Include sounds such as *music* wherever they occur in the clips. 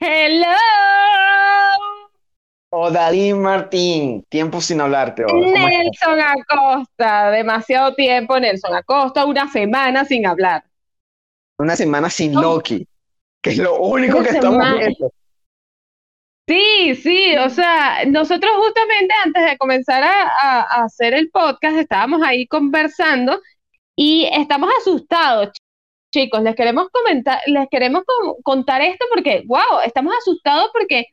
Hello. Odalí Martín, tiempo sin hablarte. Oda. ¿Cómo estás? Nelson Acosta, demasiado tiempo, Nelson Acosta, una semana sin hablar. Una semana sin Oh. Loki, que es lo único Una que estamos viendo. Sí, sí, o sea, nosotros justamente antes de comenzar a, a- a hacer el podcast estábamos ahí conversando y estamos asustados, chicos. Les queremos comentar, les queremos contar esto porque, wow, estamos asustados porque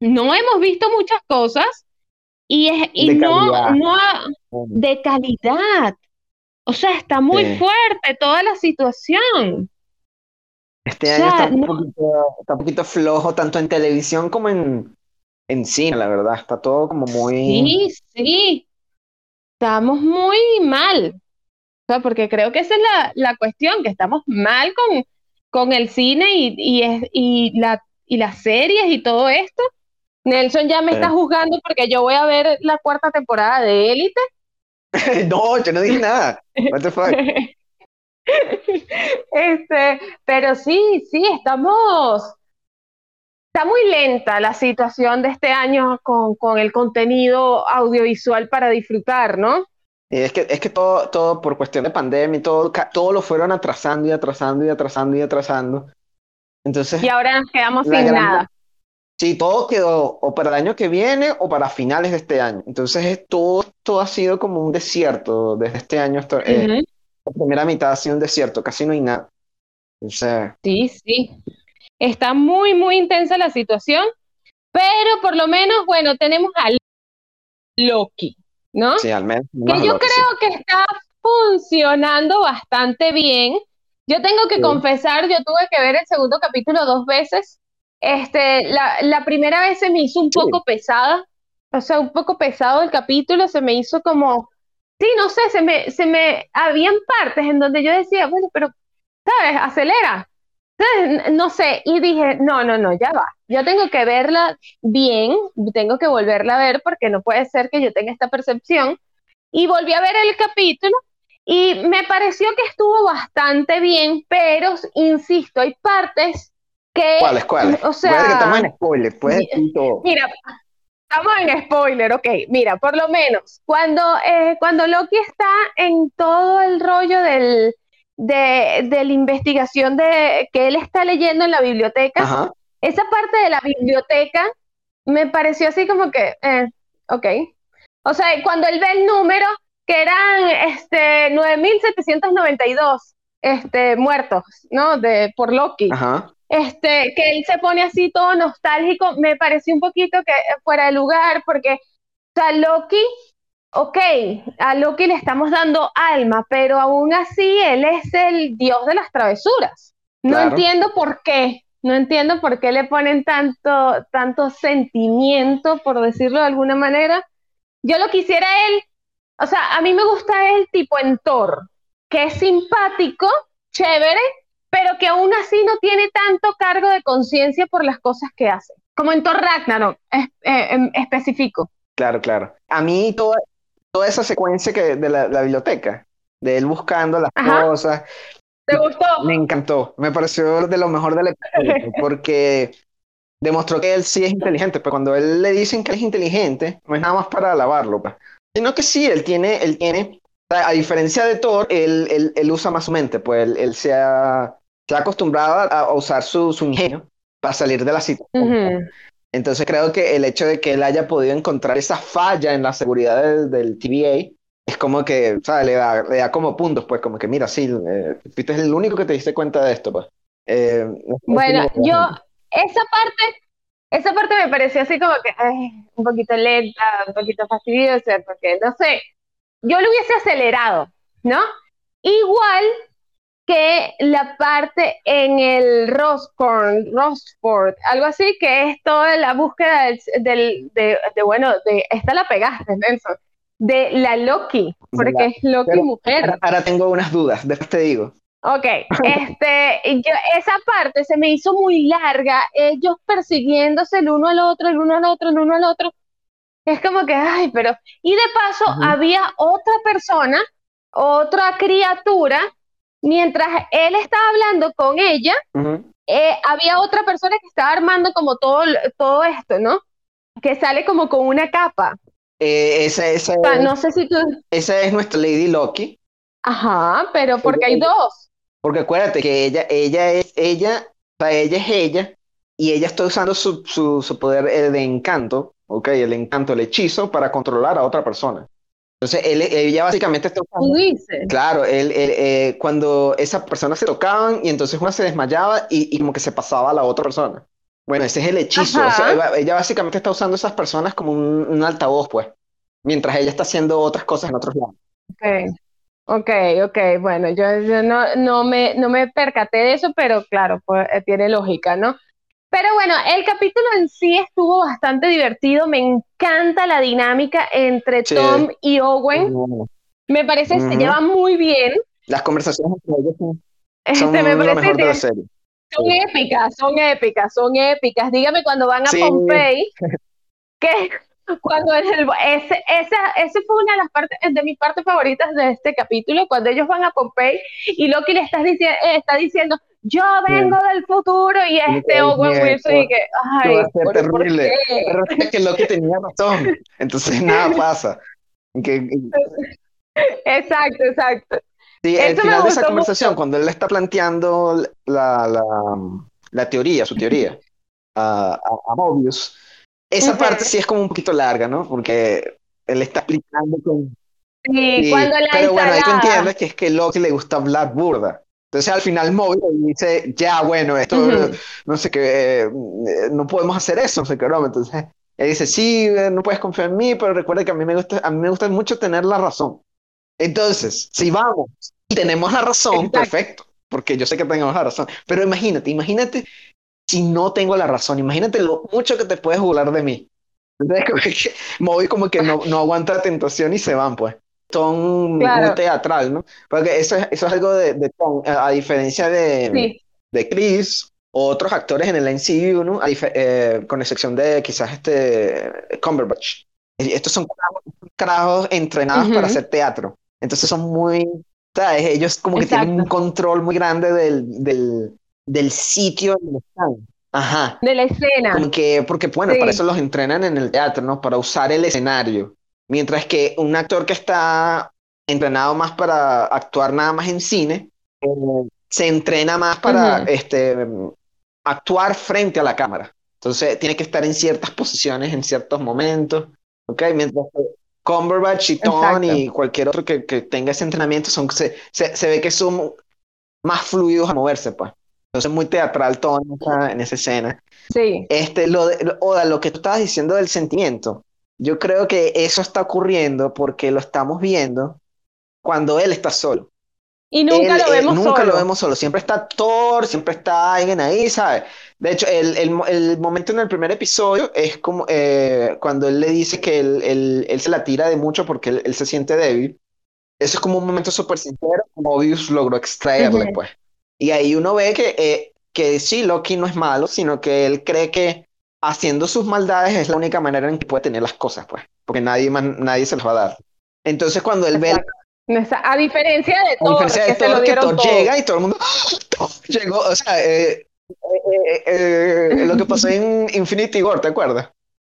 no hemos visto muchas cosas y, es, y no, calidad. no ha- de calidad. O sea, está muy Sí. fuerte toda la situación. Este O año sea, está un no- poquito, está un poquito flojo, tanto en televisión como en, en cine, la verdad. Está todo como muy... Sí, sí, estamos muy mal. Sea, porque creo que esa es la, la cuestión, que estamos mal con, con el cine y, y, es- y, la, y las series y todo esto. Nelson ya me está juzgando porque yo voy a ver la cuarta temporada de Élite. *laughs* No, yo no dije nada. What the fuck? *laughs* Este, pero sí, sí, estamos, está muy lenta la situación de este año con, con el contenido audiovisual para disfrutar, ¿no? Es que, es que todo, todo por cuestión de pandemia y todo, todo lo fueron atrasando y atrasando y atrasando y atrasando. Entonces, Y ahora nos quedamos sin gran- nada. sí, todo quedó o para el año que viene o para finales de este año. Entonces, es todo, todo ha sido como un desierto desde este año. hasta- eh, Ujú. la primera mitad ha sido un desierto, casi no hay nada. O sea, Sí, sí. Está muy, muy intensa la situación, pero por lo menos, bueno, tenemos a Loki, ¿no? sí, al menos. que yo lo que sí. creo que está funcionando bastante bien. Yo tengo que Sí. confesar, yo tuve que ver el segundo capítulo dos veces. Este, la, la primera vez se me hizo un poco pesada, o sea, un poco pesado el capítulo, se me hizo como, sí, no sé, se me, se me, habían partes en donde yo decía, bueno, pero, ¿sabes? Acelera. No sé, y dije, no, no, no, ya va. Yo tengo que verla bien, tengo que volverla a ver porque no puede ser que yo tenga esta percepción. Y volví a ver el capítulo y me pareció que estuvo bastante bien, pero insisto, hay partes que, ¿Cuáles, cuáles? o sea, que estamos en spoiler, puedes decir todo. Mira, estamos en spoiler, ok. Mira, por lo menos, cuando, eh, cuando Loki está en todo el rollo del, de, de la investigación de, que él está leyendo en la biblioteca, Ajá. esa parte de la biblioteca me pareció así como que, eh, ok. O sea, cuando él ve el número, que eran este, 9.792 este, muertos, ¿no? De, por Loki Ajá. este, que él se pone así todo nostálgico, me pareció un poquito que fuera de lugar, porque, o sea, Loki, ok, a Loki le estamos dando alma, pero aún así él es el dios de las travesuras. No Claro. entiendo por qué, no entiendo por qué le ponen tanto, tanto sentimiento, por decirlo de alguna manera. Yo lo quisiera él, o sea, a mí me gusta él tipo en Thor, que es simpático, chévere, pero que aún así no tiene tanto cargo de conciencia por las cosas que hace. Como en Thor Ragnarok, es- eh, específico. Claro, claro. A mí toda, toda esa secuencia que, de la, la biblioteca, de él buscando las Ajá. cosas, ¿Te gustó? me encantó. Me pareció de lo mejor del episodio, *laughs* porque demostró que él sí es inteligente, pero cuando él le dicen que él es inteligente, no es nada más para alabarlo, pues. Sino que sí, él tiene, él tiene, a diferencia de Thor, él, él, él usa más su mente, pues él, él se ha, se ha acostumbrado a, a usar su, su ingenio para salir de la situación. Ujú. Entonces creo que el hecho de que él haya podido encontrar esa falla en la seguridad del, del TVA es como que, o sea, le da, le da como puntos, pues como que mira, sí, eh, fuiste el único que te diste cuenta de esto, pues. Eh, Bueno, yo, esa parte, esa parte me pareció así como que ay, un poquito lenta, un poquito fastidiosa, porque no sé, yo lo hubiese acelerado, ¿no? Igual que la parte en el Roscorn, Rosport, algo así, que es toda la búsqueda del, del- de, de, bueno, de, esta la pegaste, Nelson, de la Loki, porque la- es Loki pero- mujer. Ahora, ahora tengo unas dudas, después te digo. Ok, *laughs* este, yo, esa parte se me hizo muy larga, ellos persiguiéndose el uno al otro, el uno al otro, el uno al otro. Es como que, ay, pero. Y de paso, había otra persona, otra criatura mientras él estaba hablando con ella, Ujú. eh, había otra persona que estaba armando como todo, todo esto, ¿no? Que sale como con una capa. Eh, esa, esa, O sea, no sé si tú... esa es nuestra Lady Loki. Ajá, pero porque hay dos. Porque acuérdate que ella, ella es ella, o sea, ella es ella, y ella está usando su, su, su poder de encanto, ok, el encanto, el hechizo, para controlar a otra persona. Entonces, él, ella básicamente está Tú usando. dices. Claro, él, él, eh, cuando esas personas se tocaban y entonces una se desmayaba y, y como que se pasaba a la otra persona. Bueno, ese es el hechizo. o sea, ella, ella básicamente está usando esas personas como un, un altavoz, pues, mientras ella está haciendo otras cosas en otros lados. Ok, ok, ok. Bueno, yo, yo no, no me, no me percaté de eso, pero claro, pues, eh, tiene lógica, ¿no? Pero bueno, el capítulo en sí estuvo bastante divertido. Me encanta la dinámica entre Sí. Tom y Owen. Me parece que se Ujú. llevan muy bien. Las conversaciones entre ellos son, Este, son me lo parece mejor de la serie. son épicas, son épicas, son épicas. Dígame cuando van a Sí. Pompey, *laughs* que cuando el, ese, esa, ese fue una de las partes, de mis partes favoritas de este capítulo, cuando ellos van a Pompey y Loki le está, dici- eh, está diciendo, yo vengo del futuro, y este Ay, Owen Wilson y que, que ay, va a ser ¿por, por terrible. Pero es que Loki tenía razón. Entonces *laughs* nada pasa. Que, Exacto, exacto. sí, al Eso final de esa conversación, mucho. cuando él está planteando la, la, la teoría, su teoría, a, a, a Mobius, esa parte sí es como un poquito larga, ¿no? Porque él está explicando con... Sí, sí, cuando la pero bueno, ahí tú entiendes que es que Loki le gusta hablar burda. Entonces al final Mobius dice, ya, bueno, esto... Ujú. no sé qué, eh, no podemos hacer eso, no sé qué broma. Entonces, él dice, sí, eh, no puedes confiar en mí, pero recuerda que a mí me gusta, a mí me gusta mucho tener la razón. Entonces, si vamos y tenemos la razón, Exacto. perfecto, porque yo sé que tenemos la razón, pero imagínate, imagínate si no tengo la razón, imagínate lo mucho que te puedes burlar de mí. Entonces, *laughs* como que Moby como que no, no aguanta la tentación y se van, pues. Son Claro. muy teatral, ¿no? Porque eso es, eso es algo de, de Tom, a, a diferencia de, Sí, de Chris o otros actores en el MCU, ¿no? Eh, con excepción de quizás este Cumberbatch. Estos son carajos, entrenados Ujú. para hacer teatro. Entonces son muy, ¿sabes? Ellos como que tienen un Exacto. control muy grande del, del, del sitio donde están. Ajá. de la escena. Como que, porque bueno, para Sí. eso los entrenan en el teatro, ¿no? Para usar el escenario. Mientras que un actor que está entrenado más para actuar nada más en cine, eh, se entrena más para Ujú. este, actuar frente a la cámara. Entonces tiene que estar en ciertas posiciones, en ciertos momentos, ¿ok? Mientras que Cumberbatch Exacto. y cualquier otro que, que tenga ese entrenamiento, son, se, se, se ve que son más fluidos a moverse, pues. Entonces muy teatral todo en esa, en esa escena. Sí, Este, lo de, lo- Oda, lo que tú estabas diciendo del sentimiento, yo creo que eso está ocurriendo porque lo estamos viendo cuando él está solo. y nunca Él, lo eh, vemos nunca lo solo. vemos solo, siempre está Thor, siempre está alguien ahí, ¿sabes? De hecho, el, el, el momento en el primer episodio es como eh, cuando él le dice que él, él- se la tira de mucho porque él, se siente débil. Eso es como un momento súper sincero, como Mobius logró extraerle, pues. Y ahí uno ve que, eh, que sí, Loki no es malo, sino que él cree que haciendo sus maldades es la única manera en que puede tener las cosas, pues, porque nadie más, nadie se las va a dar. Entonces, cuando él ve, Exacto. Esa- A diferencia de a Thor, diferencia de que Thor, que Thor todo. llega y todo el mundo, *gasps* ¡Ah! Llegó, o sea, eh, eh, eh, eh, lo que pasó en *laughs* Infinity War, ¿te acuerdas?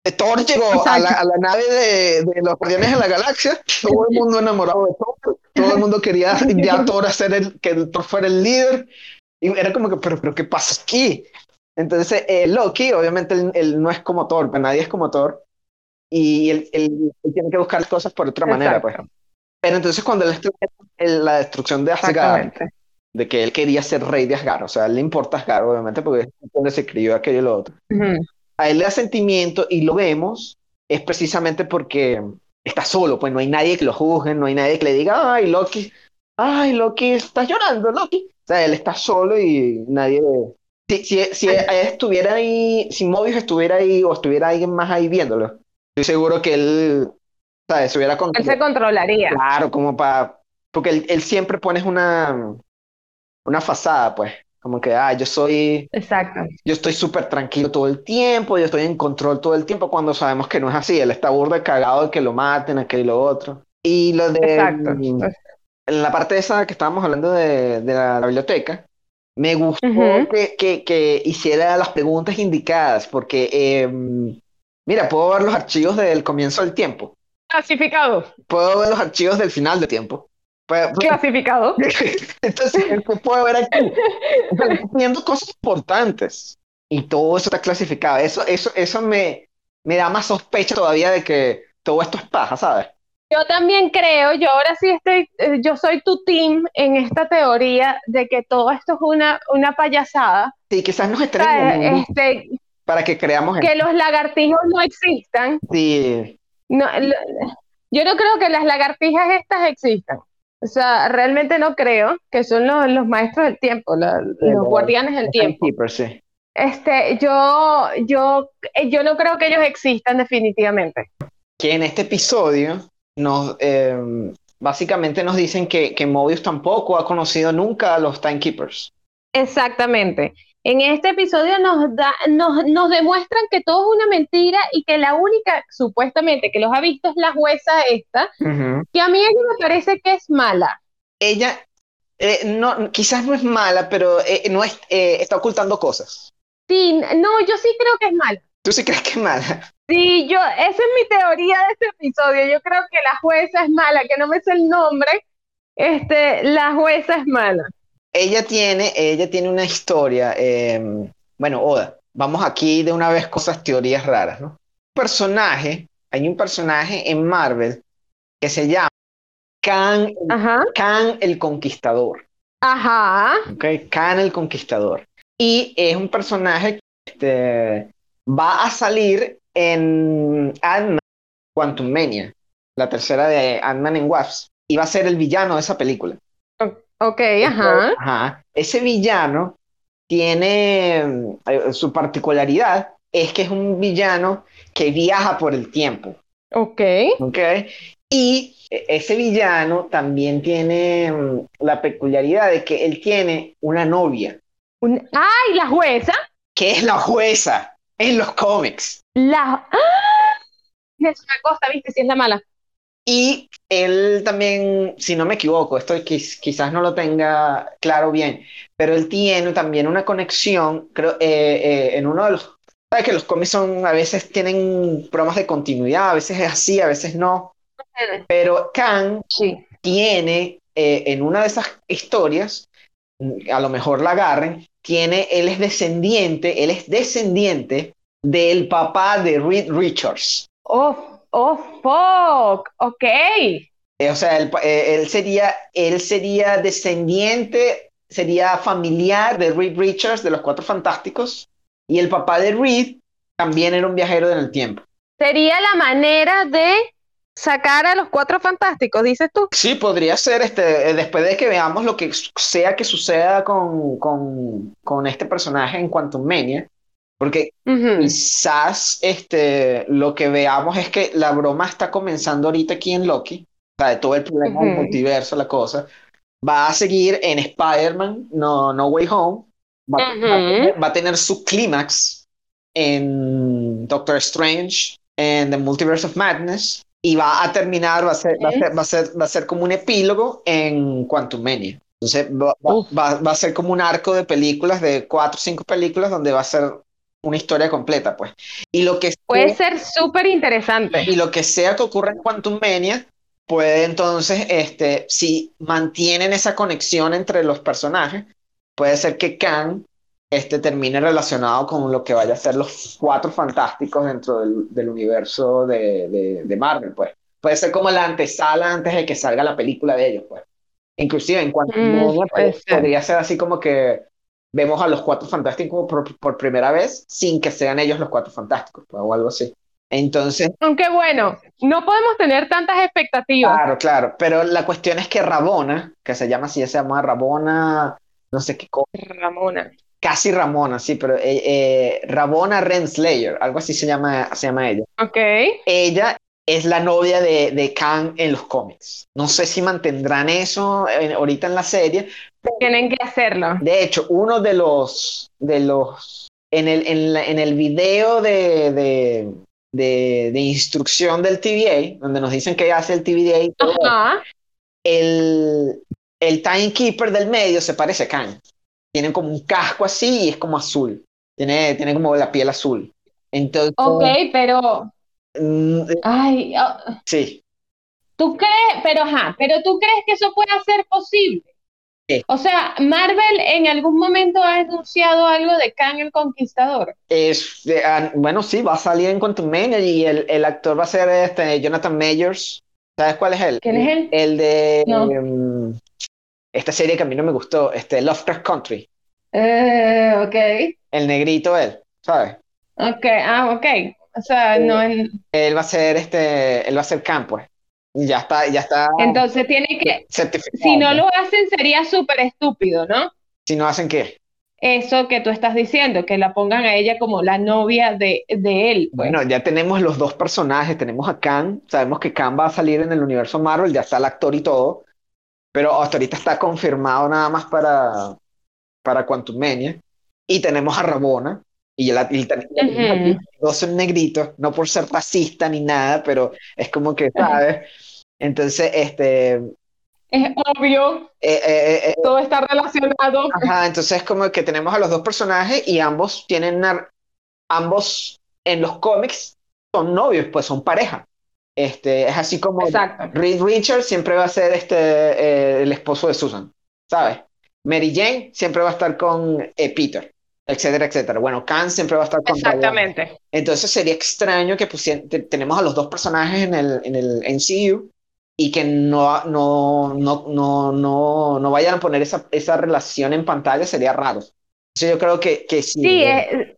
Eh, Thor llegó a la, a la nave de, de los Guardianes de la Galaxia, todo el mundo enamorado de Thor, todo el mundo quería ya Thor hacer el, que Thor fuera el líder, y era como que, pero, pero ¿qué pasa aquí? Entonces, eh, Loki, obviamente, él, él no es como Thor, pues nadie es como Thor, y él, él- él tiene que buscar las cosas por otra manera, pues. Pero entonces cuando él la destrucción de Asgard, de que él quería ser rey de Asgard, o sea, él le importa Asgard, obviamente, porque es donde se escribió aquello y lo otro. Ujú. A él le da sentimiento y lo vemos, es precisamente porque está solo, pues no hay nadie que lo juzgue, no hay nadie que le diga, ay, Loki, ay, Loki, estás llorando, Loki. O sea, él está solo y nadie... Si, si, si él estuviera ahí, si Mobius estuviera ahí o estuviera alguien más ahí viéndolo, estoy seguro que él, ¿sabes? Se hubiera Él controlado. se controlaría. Claro, como para. Porque él, él siempre pone una, una fachada, pues. Como que, ah, yo soy. Exacto. Yo estoy súper tranquilo todo el tiempo, yo estoy en control todo el tiempo, cuando sabemos que no es así. Él está burda de cagado de que lo maten, aquello y lo otro. Y lo de. Exacto. en la parte esa que estábamos hablando de, de la, la biblioteca, me gustó Ujú. que, que, que hiciera las preguntas indicadas, porque, eh, mira, puedo ver los archivos del comienzo del tiempo, Clasificado, puedo ver los archivos del final del tiempo. *laughs* Clasificado. Entonces, *laughs* ¿qué puedo ver aquí? Viendo cosas importantes y todo eso está clasificado. Eso, eso, eso me, me da más sospecha todavía de que todo esto es paja, ¿sabes? Yo también creo, yo ahora sí estoy, eh, yo soy tu team en esta teoría de que todo esto es una, una payasada, Sí, quizás nos estén Este, para que creamos que los lagartijos no existan. sí. No, lo- yo no creo que las lagartijas estas existan. O sea, realmente no creo que son los, los maestros del tiempo, la- los guardianes del tiempo. sí. Este, yo, yo, eh, yo no creo que ellos existan definitivamente. Que en este episodio nos eh, básicamente nos dicen que, que Mobius tampoco ha conocido nunca a los timekeepers. Exactamente. En este episodio nos da, nos, nos demuestran que todo es una mentira y que la única, supuestamente, que los ha visto es la jueza esta, que a mí ella me parece que es mala. Ella eh, no, quizás no es mala, pero eh, no es, eh, está ocultando cosas. Sí, no, yo sí creo que es mala. ¿Tú sí crees que es mala? Sí, yo, esa es mi teoría de este episodio. Yo creo que la jueza es mala, que no me sé el nombre. Este, la jueza es mala. Ella tiene, ella tiene una historia. eh, bueno, Oda, vamos aquí de una vez cosas, teorías raras, ¿no? Un personaje, hay un personaje en Marvel que se llama Khan, Khan el Conquistador. ajá, ¿ok? Khan el Conquistador. Y es un personaje que este, va a salir en Ant-Man Quantum Mania, la tercera de Ant-Man en y va a ser el villano de esa película. ok, ajá. Ajá. Ese villano tiene eh, su particularidad, es que es un villano que viaja por el tiempo. Ok. ¿ok? Y eh, ese villano también tiene mm, la peculiaridad de que él tiene una novia, Un- ¡Ay, la jueza! que es la jueza en los cómics. La... ¡Ah! Es una cosa, ¿viste? Si es la mala. Y él también, si no me equivoco, esto quiz- quizás no lo tenga claro bien, pero él tiene también una conexión, creo, eh, eh, en uno de los... Sabes que los cómics son, a veces tienen bromas de continuidad, a veces es así, a veces no, pero Khan Sí. tiene eh, en una de esas historias, a lo mejor la agarren, tiene, él es descendiente, él es descendiente del papá de Reed Richards. Oh, oh, fuck. Ok. Eh, o sea, él, eh, él sería, él sería descendiente, sería familiar de Reed Richards de los Cuatro Fantásticos, y el papá de Reed también era un viajero en el tiempo. Sería la manera de sacar a los cuatro fantásticos, dices tú. Sí, podría ser este, eh, después de que veamos lo que sea que suceda con, con, con este personaje en Quantum Mania, porque quizás este, lo que veamos es que la broma está comenzando ahorita aquí en Loki, o sea, de todo el problema del multiverso, la cosa, va a seguir en Spider-Man, no, no Way Home, va, va a tener, va a tener su clímax en Doctor Strange, en The Multiverse of Madness, y va a terminar, va a ser, va a ser, va a ser, va a ser como un epílogo en Quantum Mania. Entonces va, va- va- a ser como un arco de películas, de cuatro o cinco películas, donde va a ser una historia completa, pues. Y lo que Puede sea, ser súper interesante. y lo que sea que ocurra en Quantum Mania, puede entonces, este, si mantienen esa conexión entre los personajes, puede ser que Kang este, termine relacionado con lo que vaya a ser los cuatro fantásticos dentro del, del universo de, de- de Marvel, pues. Puede ser como la antesala antes de que salga la película de ellos, pues. Inclusive en Quantum Mm, puede pues, podría ser así como que vemos a los cuatro fantásticos por, por primera vez sin que sean ellos los cuatro fantásticos, pues, o algo así. Entonces, Aunque bueno, no podemos tener tantas expectativas. Claro, claro, pero la cuestión es que Rabona, que se llama así, ella se llama Rabona, no sé qué cosa, Ramona. Casi Ramona, sí, pero eh, eh, Rabona Renslayer, algo así se llama, se llama ella. Ok. Ella es la novia de, de Kang en los cómics. No sé si mantendrán eso eh, ahorita en la serie. Tienen que hacerlo. De hecho, uno de los, de los, en el, en la- en el video de, de, de, de instrucción del TVA, donde nos dicen que hace el TVA y todo, Ajá. el, el Timekeeper del medio se parece a Khan. Tiene como un casco así y es como azul. Tiene, tiene como la piel azul. Entonces, Ok, pero. mm, Ay, ah, sí, ¿tú crees? Pero ajá, pero ¿tú crees que eso pueda ser posible? O sea, Marvel en algún momento ha anunciado algo de Kang el Conquistador. es, eh, ah, bueno, sí, va a salir en Quantumania y el, el actor va a ser este Jonathan Majors. ¿Sabes cuál es él? ¿Quién es él? El de No. em, esta serie que a mí no me gustó, este Lovecraft Country. Eh, ok, El negrito él, ¿sabes? ok, ah, ok. O sea, no, en- Él va a ser este, él va a ser Khan, pues. Ya está, ya está entonces tiene que, si no pues. lo hacen sería súper estúpido, ¿no? Si no hacen qué. Eso que tú estás diciendo, que la pongan a ella como la novia de, de él, pues. Bueno, ya tenemos los dos personajes, tenemos a Khan, sabemos que Khan va a salir en el universo Marvel, ya está el actor y todo, pero hasta ahorita está confirmado nada más para, para Quantumania, y tenemos a Ramona, y, Ujú. dos son negritos, no por ser racista ni nada, pero es como que, ¿sabes? Entonces, este, Es obvio, eh, eh, eh, todo está relacionado. Ajá, entonces es como que tenemos a los dos personajes y ambos tienen, ambos en los cómics son novios, pues son pareja. Este, es así como Exacto. Reed Richards siempre va a ser este, eh, el esposo de Susan, ¿sabes? Mary Jane siempre va a estar con eh, Peter, etcétera, etcétera. Bueno, Khan siempre va a estar con Diana. Exactamente. Entonces sería extraño que pusieran, te- tenemos a los dos personajes en el, en el MCU y que no, no, no, no, no, no vayan a poner esa, esa relación en pantalla, sería raro. Entonces yo creo que, que sí, Sí, eh,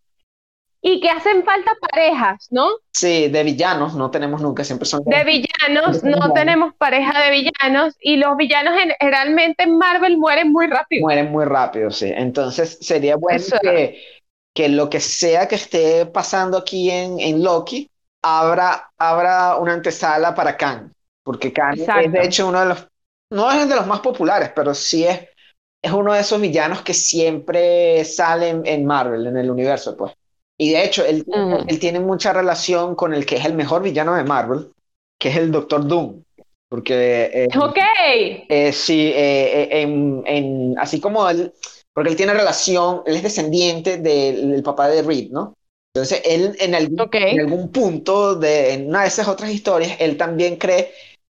y que hacen falta parejas, ¿no? sí, de villanos no tenemos nunca, siempre son De villanos, no villanos. tenemos pareja de villanos y los villanos generalmente en Marvel mueren muy rápido. mueren muy rápido, sí. Entonces sería bueno que, que lo que sea que esté pasando aquí en, en Loki, abra, abra una antesala para Kang, porque Exacto. es de hecho uno de los, no es de los más populares, pero sí es, es uno de esos villanos que siempre salen en Marvel, en el universo, pues. Y de hecho, él, Mm. él tiene mucha relación con el que es el mejor villano de Marvel, que es el Doctor Doom. Porque eh, Ok, eh, sí, eh, eh, en, en- así como él, porque él tiene relación, él es descendiente del, del papá de Reed, ¿no? Entonces, él en algún, Ok. en algún punto de en una de esas otras historias, él también cree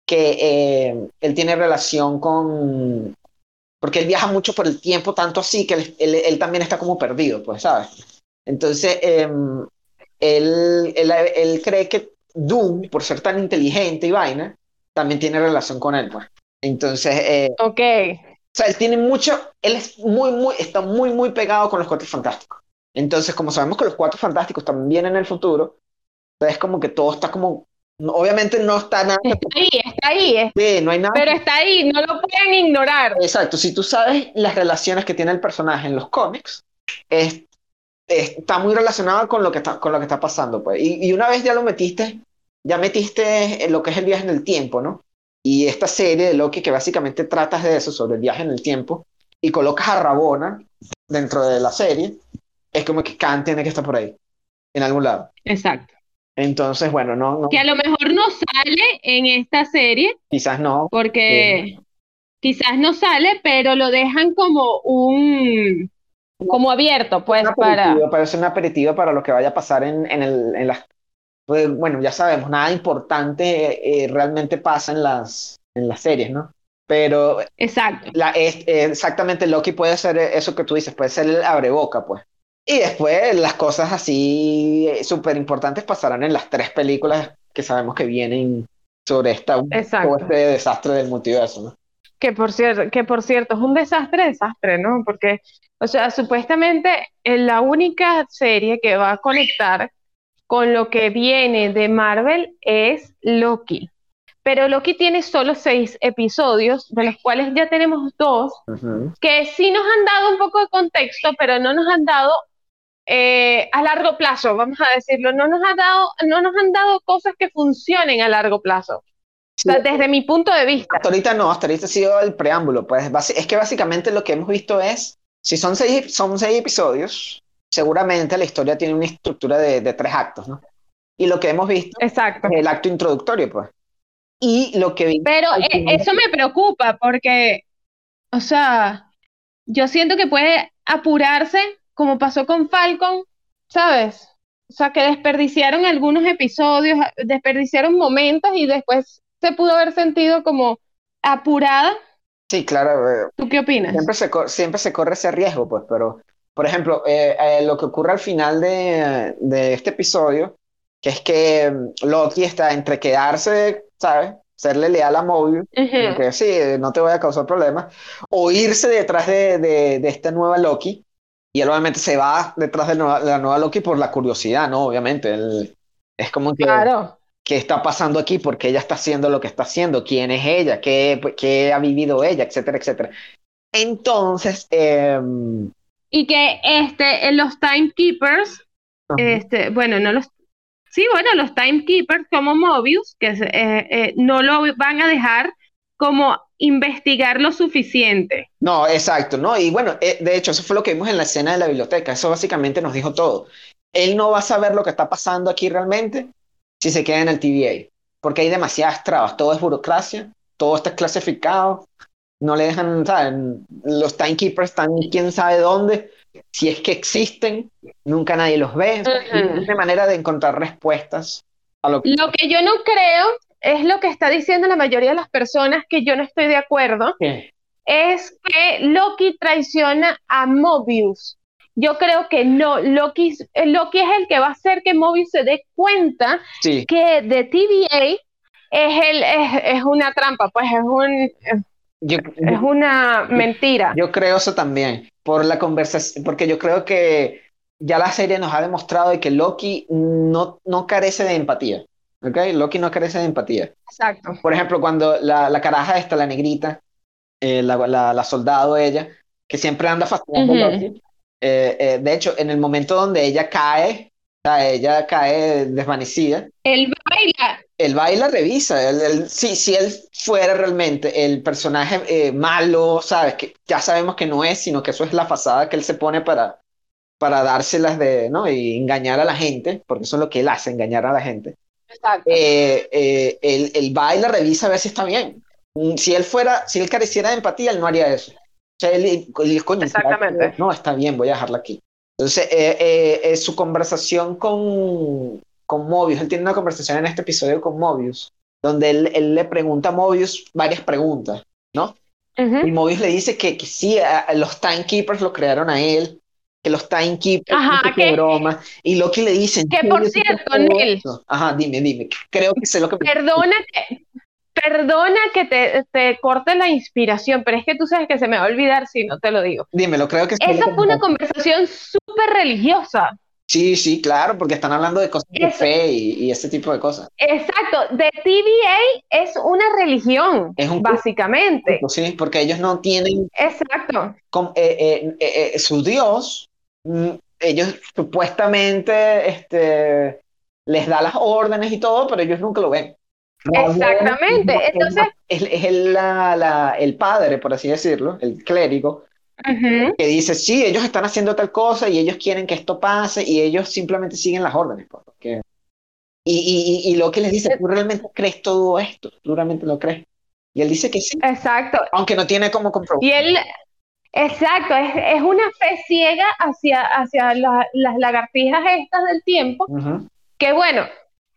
que eh, él tiene relación con, porque él viaja mucho por el tiempo, tanto así que él, él- él también está como perdido, pues, ¿sabes? Entonces, em, él, él, él cree que Doom, por ser tan inteligente y vaina, también tiene relación con él, pues. Entonces, eh, ok. o sea, él tiene mucho, él es muy, muy, está muy, muy pegado con los Cuatro Fantásticos. Entonces, como sabemos que los Cuatro Fantásticos también vienen en el futuro, es como que todo está como, obviamente no está nada, Está ahí, está ahí, es- sí, no hay nada. pero está ahí, no lo pueden ignorar. Exacto, si tú sabes las relaciones que tiene el personaje en los cómics, es- está muy relacionado con lo que está, con lo que está pasando, pues. Y, y una vez ya lo metiste, ya metiste en lo que es el viaje en el tiempo, ¿no? Y esta serie de Loki que básicamente tratas de eso, sobre el viaje en el tiempo, y colocas a Rabona dentro de la serie, es como que Khan tiene que estar por ahí, en algún lado. Exacto. Entonces, bueno, no, no, Que a lo mejor no sale en esta serie, quizás no. porque quizás no sale, pero lo dejan como un, como abierto, pues, un para, parece un aperitivo para lo que vaya a pasar en, en, el, en las... pues, bueno, ya sabemos, nada importante eh, realmente pasa en las, en las series, ¿no? Pero exacto. la, es, eh, exactamente Loki puede ser eso que tú dices, puede ser el abreboca, pues. Y después las cosas así súper importantes pasarán en las tres películas que sabemos que vienen sobre esta, este desastre del multiverso, ¿no? Que por cierto, que por cierto, es un desastre, desastre, ¿no? Porque, o sea, supuestamente eh, la única serie que va a conectar con lo que viene de Marvel es Loki. Pero Loki tiene solo seis episodios, de los cuales ya tenemos dos, que sí nos han dado un poco de contexto, pero no nos han dado eh, a largo plazo, vamos a decirlo, no nos ha dado, no nos han dado cosas que funcionen a largo plazo. O sea, desde mi punto de vista. Hasta ahorita no, hasta ahorita ha sido el preámbulo. Pues es que básicamente lo que hemos visto es, si son seis, son seis episodios, seguramente la historia tiene una estructura de, de tres actos, ¿no? Y lo que hemos visto Exacto. es el acto introductorio, pues. Y lo que. Pero eh, eso me preocupa porque, o sea, yo siento que puede apurarse, como pasó con Falcon, ¿sabes? O sea, que desperdiciaron algunos episodios, desperdiciaron momentos y después se pudo haber sentido como apurada. Sí, claro. eh, ¿Tú qué opinas? Siempre se, siempre se corre ese riesgo, pues, pero, por ejemplo, eh, eh, lo que ocurre al final de, de este episodio, que es que mm, Loki está entre quedarse, ¿sabes? Serle leal a Mobius, Ujú. que sí, no te voy a causar problemas, o irse detrás de, de, de esta nueva Loki, y él obviamente se va detrás de, nueva- de la nueva Loki por la curiosidad, ¿no? Obviamente, él- es como que, Claro. ¿Qué está pasando aquí? ¿Por qué ella está haciendo lo que está haciendo? ¿Quién es ella? ¿Qué, qué ha vivido ella? Etcétera, etcétera. Entonces, em, Y que este, en los timekeepers, este, bueno, no los, sí, bueno, los timekeepers como Mobius, que eh, eh, no lo van a dejar como investigar lo suficiente. No, exacto, ¿no? Y bueno, eh, de hecho, eso fue lo que vimos en la escena de la biblioteca. Eso básicamente nos dijo todo. Él no va a saber lo que está pasando aquí realmente si se queda en el TVA, porque hay demasiadas trabas. Todo es burocracia, todo está clasificado, no le dejan, ¿saben? Los timekeepers están quién sabe dónde, si es que existen, nunca nadie los ve. Ujú. Es una manera de encontrar respuestas a lo que... Lo que yo no creo es lo que está diciendo la mayoría de las personas que yo no estoy de acuerdo, es que Loki traiciona a Mobius. Yo creo que no, Loki, eh, Loki es el que va a hacer que Mobius se dé cuenta Sí, que de TVA es, el, es, es una trampa, pues es, un, yo, es una mentira. Yo creo eso también, por la conversación, porque yo creo que ya la serie nos ha demostrado de que Loki no, no carece de empatía, ¿ok? Loki no carece de empatía. Exacto. Por ejemplo, cuando la, la caraja esta, la negrita, eh, la, la, la soldado ella, que siempre anda fastidiando a Ujú. Loki, eh, eh, de hecho, en el momento donde ella cae, o sea, ella cae desvanecida, Él baila, él va y la revisa. Él, él- si, si él fuera realmente el personaje eh, malo, ¿sabes? Que ya sabemos que no es, sino que eso es la fachada que él se pone para, para dárselas de, ¿no? Y engañar a la gente, porque eso es lo que él hace, engañar a la gente. exacto. Él, él va y la revisa a ver si está bien. Mm, Si él fuera, si él careciera de empatía, él no haría eso. O sea, él, él, coño, Exactamente. no, está bien, voy a dejarla aquí. Entonces, eh, eh, eh, su conversación con, con Mobius, él tiene una conversación en este episodio con Mobius, donde él, él le pregunta a Mobius varias preguntas, ¿no? Y Ujú. Mobius le dice que, que sí, a- a los Timekeepers lo crearon a él, que los Timekeepers Ajá, que- broma, y Loki le dice, que "¿En por cierto, Neil. eso?". Ajá, dime, dime, creo que sé lo que. Perdona que, perdona que te, te corte la inspiración, pero es que tú sabes que se me va a olvidar si no te lo digo. Dímelo, creo que Esa que fue una conversación súper religiosa. Sí, sí, claro, porque están hablando de cosas de Eso. fe y, y ese tipo de cosas. Exacto, de TVA es una religión, Es un básicamente. Sí, porque ellos no tienen Exacto, eh, eh, eh, eh, su Dios, mm, ellos supuestamente este, les da las órdenes y todo, pero ellos nunca lo ven. Exactamente, Es- entonces- Es, es el, la- la- el padre, por así decirlo, el clérigo, Ujú, que dice, sí, ellos están haciendo tal cosa y ellos quieren que esto pase y ellos simplemente siguen las órdenes. pues, porque- Y, y, y, y lo que les dice, ¿tú realmente crees todo esto? ¿Tú realmente lo crees? Y él dice que sí, exacto. aunque no tiene como comprobar. Y él, exacto, es, es una fe ciega hacia, hacia la- las lagartijas estas del tiempo, Ujú. que bueno,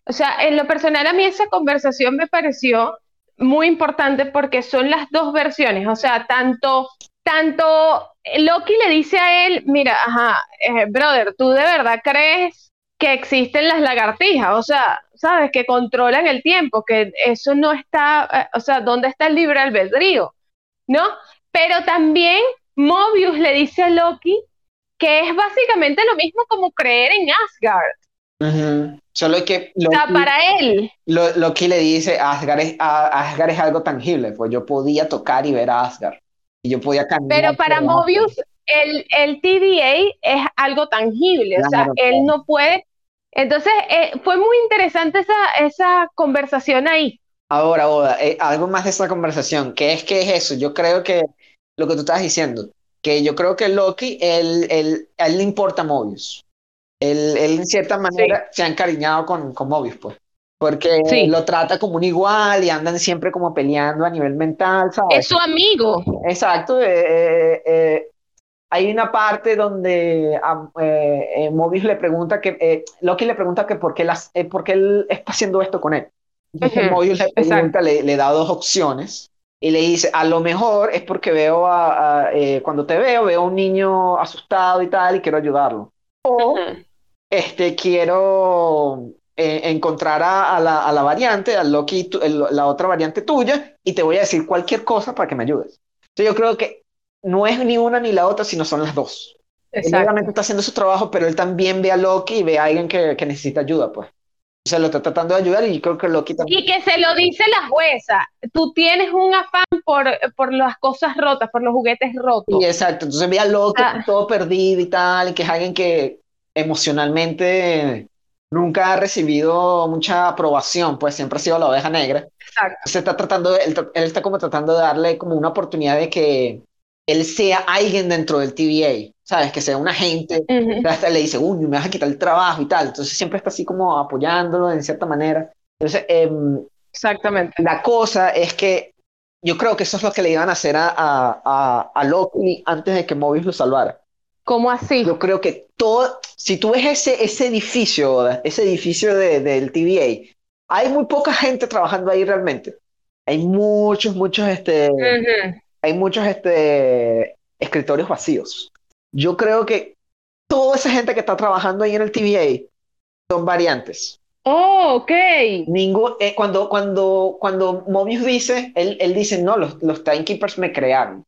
o sea, en lo personal a mí esa conversación me pareció muy importante porque son las dos versiones, o sea, tanto, tanto Loki le dice a él, mira, ajá, eh, brother, ¿tú de verdad crees que existen las lagartijas? O sea, sabes, que controlan el tiempo, que eso no está, eh, o sea, ¿dónde está el libre albedrío? ¿No? Pero también Mobius le dice a Loki que es básicamente lo mismo como creer en Asgard. Ujú. Solo que O sea, para él, Lo- Loki le dice, Asgard es, a- Asgard es algo tangible, pues yo podía tocar y ver a Asgard. Y yo podía caminar. pero para Mobius el, el TVA es algo tangible, o sea, Claro, él claro. no puede. Entonces, eh, fue muy interesante esa, esa conversación ahí. Ahora, Oda, eh, algo más de esta conversación, ¿qué es que es eso? Yo creo que lo que tú estás diciendo, que yo creo que Loki, él, él- a él le importa Mobius. Él, él en cierta manera se ha encariñado con, con Mobius, pues. porque Sí. lo trata como un igual y andan siempre como peleando a nivel mental, ¿sabes? Es su amigo. Exacto. eh, eh, eh, hay una parte donde eh, eh, Mobius le pregunta que eh, Loki le pregunta que por qué, las, por qué él está haciendo esto con él. Entonces Ujú, Mobius le pregunta, le, le da dos opciones y le dice, a lo mejor es porque veo a, a, eh, cuando te veo, veo a un niño asustado y tal y quiero ayudarlo. O Ujú. Este, quiero eh, encontrar a, a la, a la variante, a Loki, tu- el- la otra variante tuya, y te voy a decir cualquier cosa para que me ayudes. Entonces yo creo que no es ni una ni la otra, sino son las dos. Obviamente está haciendo su trabajo, pero él también ve a Loki y ve a alguien que, que necesita ayuda, pues. O sea, lo está tratando de ayudar y creo que Loki también. Y que se lo dice la jueza. Tú tienes un afán por, por las cosas rotas, por los juguetes rotos. Sí, exacto. Entonces ve a Loki Ah. todo perdido y tal, y que es alguien que emocionalmente nunca ha recibido mucha aprobación, pues siempre ha sido la oveja negra. Exacto. se está tratando, de- él, él está como tratando de darle como una oportunidad de que él sea alguien dentro del TVA, ¿sabes? Que sea un agente. Hasta le dice, uy, me vas a quitar el trabajo y tal. Entonces siempre está así como apoyándolo en cierta manera. Entonces, em, Exactamente. la cosa es que yo creo que eso es lo que le iban a hacer a, a, a, a Loki antes de que Mobius lo salvara. ¿Cómo así? Yo creo que todo, si tú ves ese, ese edificio, Oda, ese edificio de- del TVA, hay muy poca gente trabajando ahí realmente. Hay muchos, muchos, este, hay muchos, este, escritorios vacíos. Yo creo que toda esa gente que está trabajando ahí en el TVA son variantes. Oh, ok. Ningún, eh, cuando, cuando, cuando Mobius dice, él, él dice, no, los, los Timekeepers me crearon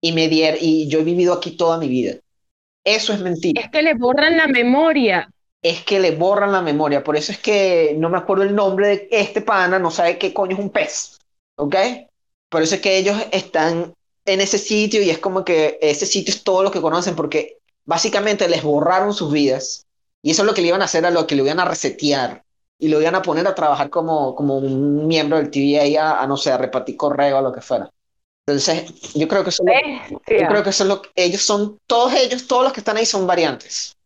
y me dieron, y yo he vivido aquí toda mi vida. Eso es mentira. Es que le borran la memoria. es que le borran la memoria. Por eso es que no me acuerdo el nombre de este pana, no sabe qué coño es un pez. ¿Ok? Por eso es que ellos están en ese sitio y es como que ese sitio es todo lo que conocen porque básicamente les borraron sus vidas y eso es lo que le iban a hacer a lo que le iban a resetear y lo iban a poner a trabajar como, como un miembro del TVA a, a, no sé, a repartir correo o lo que fuera. Entonces, yo creo que eso, es lo- yo creo que eso es lo que ellos son, todos ellos, todos los que están ahí son variantes.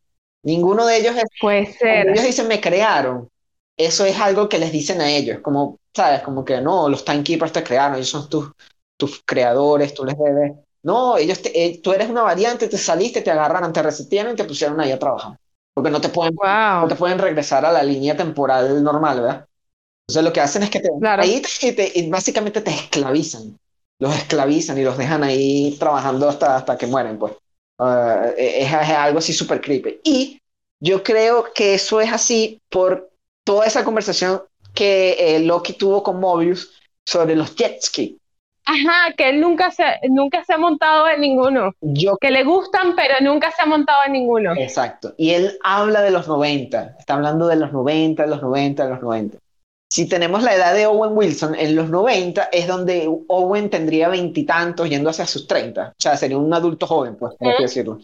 Ninguno de ellos es Puede ser. ellos dicen me crearon, eso es algo que les dicen a ellos, como, ¿sabes? Como que no, los timekeepers te crearon, ellos son tus, tus creadores, tú les debes. No, ellos te- eh, tú eres una variante, te saliste, te agarraron, te resetearon y te pusieron ahí a trabajar. Porque no te pueden, no Wow. te pueden regresar a la línea temporal normal, ¿verdad? Entonces lo que hacen es que te, Claro. ahí te- te- y básicamente te esclavizan. Los esclavizan y los dejan ahí trabajando hasta, hasta que mueren, pues. Ah, es, es algo así súper creepy. Y yo creo que eso es así por toda esa conversación que eh, Loki tuvo con Mobius sobre los jet ski. Ajá, que él nunca se, nunca se ha montado en ninguno. Yo, Que le gustan, pero nunca se ha montado en ninguno. exacto. Y él habla de los 90, está hablando de los 90, de los 90, de los 90. Si tenemos la edad de Owen Wilson, en los 90 es donde Owen tendría veintitantos yendo hacia sus 30. O sea, sería un adulto joven, pues, por así Ujú. decirlo.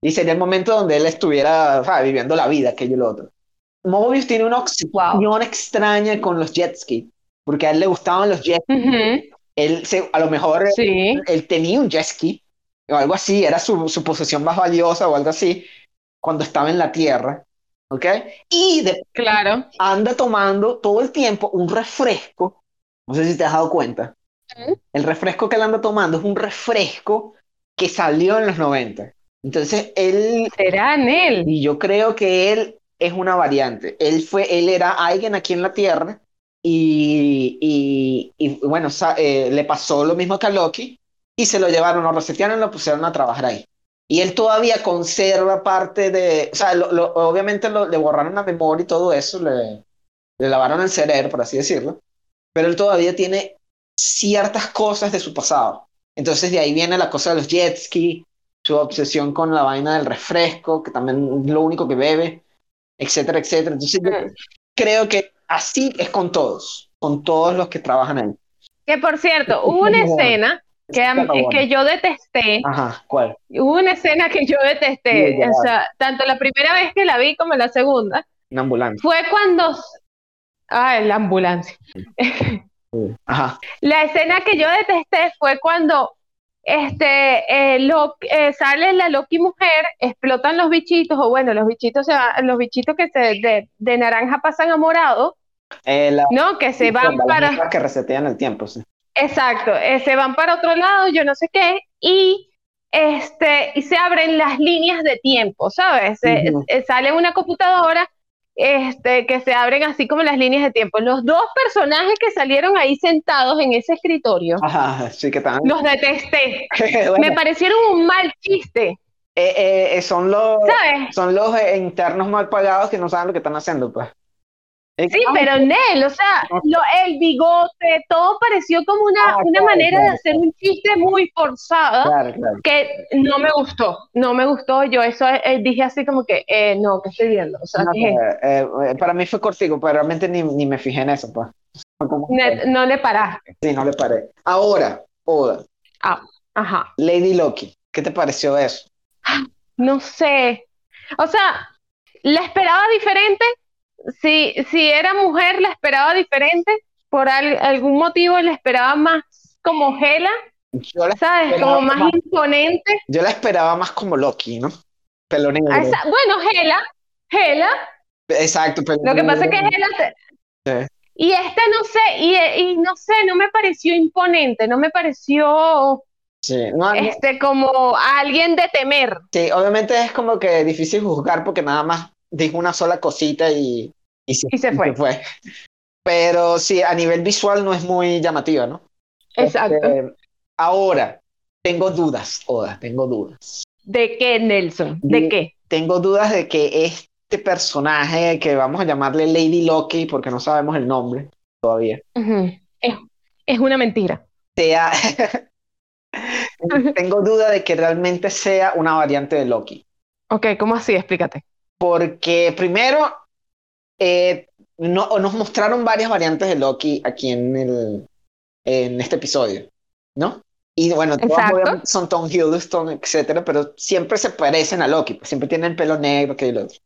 Y sería el momento donde él estuviera viviendo la vida, aquello y lo otro. Mobius tiene una Wow. extraña con los jet ski, porque a él le gustaban los jet Ujú. Él, se- a lo mejor Sí. él tenía un jet ski o algo así, era su, su posesión más valiosa o algo así, cuando estaba en la Tierra, ¿ok? Y de- Claro. anda tomando todo el tiempo un refresco, no sé si te has dado cuenta, el refresco que él anda tomando es un refresco que salió en los 90. Entonces, él, Será en él. y yo creo que él es una variante, él fue, él era alguien aquí en la Tierra y, y, y, bueno, eh, le pasó lo mismo que a Loki y se lo llevaron, lo resetearon y lo pusieron a trabajar ahí. Y él todavía conserva parte de, o sea, lo- lo- obviamente lo- le borraron la memoria y todo eso, le, le lavaron el cerebro, por así decirlo, pero él todavía tiene ciertas cosas de su pasado. Entonces de ahí viene la cosa de los jet ski, su obsesión con la vaina del refresco, que también es lo único que bebe, etcétera, etcétera. Entonces yo Ujú. creo que así es con todos, con todos los que trabajan ahí. Que por cierto, hubo una *laughs* escena que, que yo detesté. Ajá, ¿cuál? Hubo una escena que yo detesté. O sea, tanto la primera vez que la vi como la segunda. Una ambulancia. Fue cuando. Ah, la ambulancia. Ajá. La escena que yo detesté fue cuando este, eh, Lo- eh, sale la Loki mujer, explotan los bichitos, o bueno, los bichitos, se van- los bichitos que se, de, de naranja pasan a morado, Eh, la- ¿no? Que se van para... que resetean el tiempo, sí. Exacto, eh, se van para otro lado, yo no sé qué, y, este, y se abren las líneas de tiempo, ¿sabes? Se- eh, sale una computadora este, que se abren así como las líneas de tiempo. Los dos personajes que salieron ahí sentados en ese escritorio, Ajá, sí que están. los detesté. *laughs* Bueno, Me parecieron un mal chiste, eh, eh, son los, ¿sabes? son los internos mal pagados que no saben lo que están haciendo, pues. Eh, Sí, ah, pero Nel, o sea, lo- el bigote, todo pareció como una, Ah, una claro, manera de hacer un chiste muy forzada. Claro, claro. que no me gustó, no me gustó, yo eso eh, dije así como que, eh, no, ¿qué estoy viendo? O sea, No, ¿qué es eh, eh, para mí fue cortico, pero realmente ni, ni me fijé en eso, pues. No le paraste. Sí, no le paré. Ahora, Oda, Ajá, Lady Loki, ¿qué te pareció eso? no sé. O sea, la esperaba diferente. Si, si era mujer, la esperaba diferente. Por al- algún motivo la esperaba más como Hela, Yo la, ¿sabes? Como más más. imponente. yo la esperaba más como Loki, ¿no? Pelo negro. Ah, esa- bueno, Hela, Hela, Exacto, pelo lo que pasa es que. Hela te- Sí. Y esta no sé, y, y no sé, no me pareció imponente, no me pareció Sí, no, no, este como alguien de temer. sí, obviamente es como que difícil juzgar porque nada más dijo una sola cosita y, y, se, Y se fue. Pero sí, a nivel visual no es muy llamativa, ¿no? Exacto. Este, ahora, tengo dudas, Oda, tengo dudas. ¿De qué, Nelson? ¿De qué? Tengo dudas de que este personaje, que vamos a llamarle Lady Loki, porque no sabemos el nombre todavía. Es, es una mentira. sea... *laughs* tengo duda de que realmente sea una variante de Loki. Ok, ¿cómo así? Explícate. Porque primero, eh, no, nos mostraron varias variantes de Loki aquí en, el, en este episodio, ¿no? Y bueno, todas son Tom Hiddleston, etcétera, pero siempre se parecen a Loki, pues siempre tienen el pelo negro, que el otro.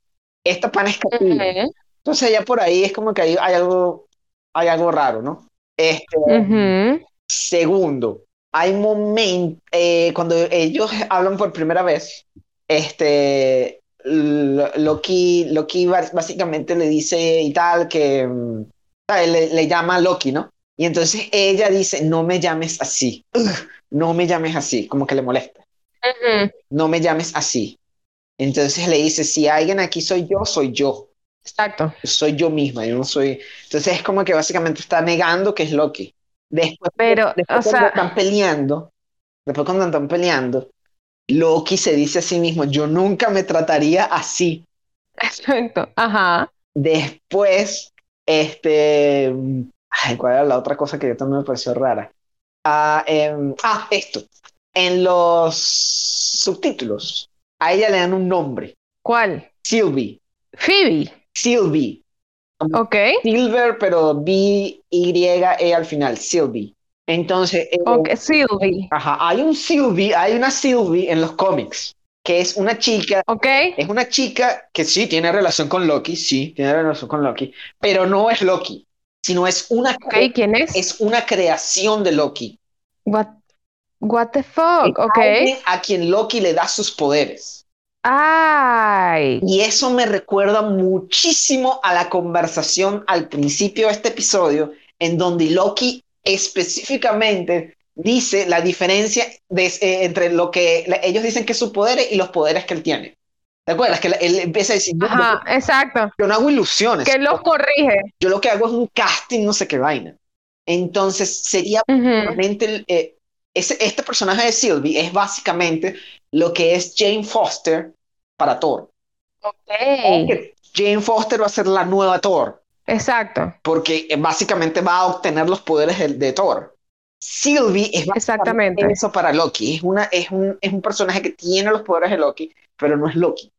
Esta pana es Capilla. Ujú, Entonces ya por ahí es como que hay, hay algo, hay algo raro, ¿no? Este. Segundo, hay momentos, cuando ellos hablan por primera vez, este, Loki, Loki básicamente le dice y tal que, mm, le, le llama Loki, ¿no? Y entonces ella dice, no me llames así, no me llames así, como que le molesta, Ujú. no me llames así. Entonces le dice, si alguien aquí soy yo, soy yo, Exacto. soy yo misma, yo no soy... Entonces es como que básicamente está negando que es Loki. Después, Pero, después o cuando sea- están peleando, después cuando están peleando, Loki se dice a sí mismo, yo nunca me trataría así. Exacto. Ajá. Después, este, ay, ¿cuál era la otra cosa que yo también me pareció rara? Ah, em, ah, esto. En los subtítulos, a ella le dan un nombre, ¿Cuál? Sylvie, Phoebe. Sylvie, Ok. Silver, pero B-Y-E al final, Sylvie. Entonces, eh, Ok. Sylvie. ajá, hay un Sylvie, hay una Sylvie en los cómics, que es una chica, Ok. es una chica que sí tiene relación con Loki, sí, tiene relación con Loki, pero no es Loki, sino es una. ¿Quién es? es una creación de Loki. What, what the fuck? Es Ok. alguien a quien Loki le da sus poderes. Ay. Y eso me recuerda muchísimo a la conversación al principio de este episodio, en donde Loki específicamente dice la diferencia de- eh, entre lo que la- ellos dicen que es su poder y los poderes que él tiene. ¿Te acuerdas? Que él empieza a decir, "No, Ajá. Exacto. yo no hago ilusiones, Que los corrige. yo lo que hago es un casting, no sé qué vaina. Entonces sería básicamente el- eh, ese, este personaje de Sylvie es básicamente lo que es Jane Foster para Thor. Ok. Jane Foster va a ser la nueva Thor, Exacto. porque eh, básicamente va a obtener los poderes de, de Thor. Sylvie es Exactamente. eso para Loki. Es, una, es, un, es un personaje que tiene los poderes de Loki, pero no es Loki.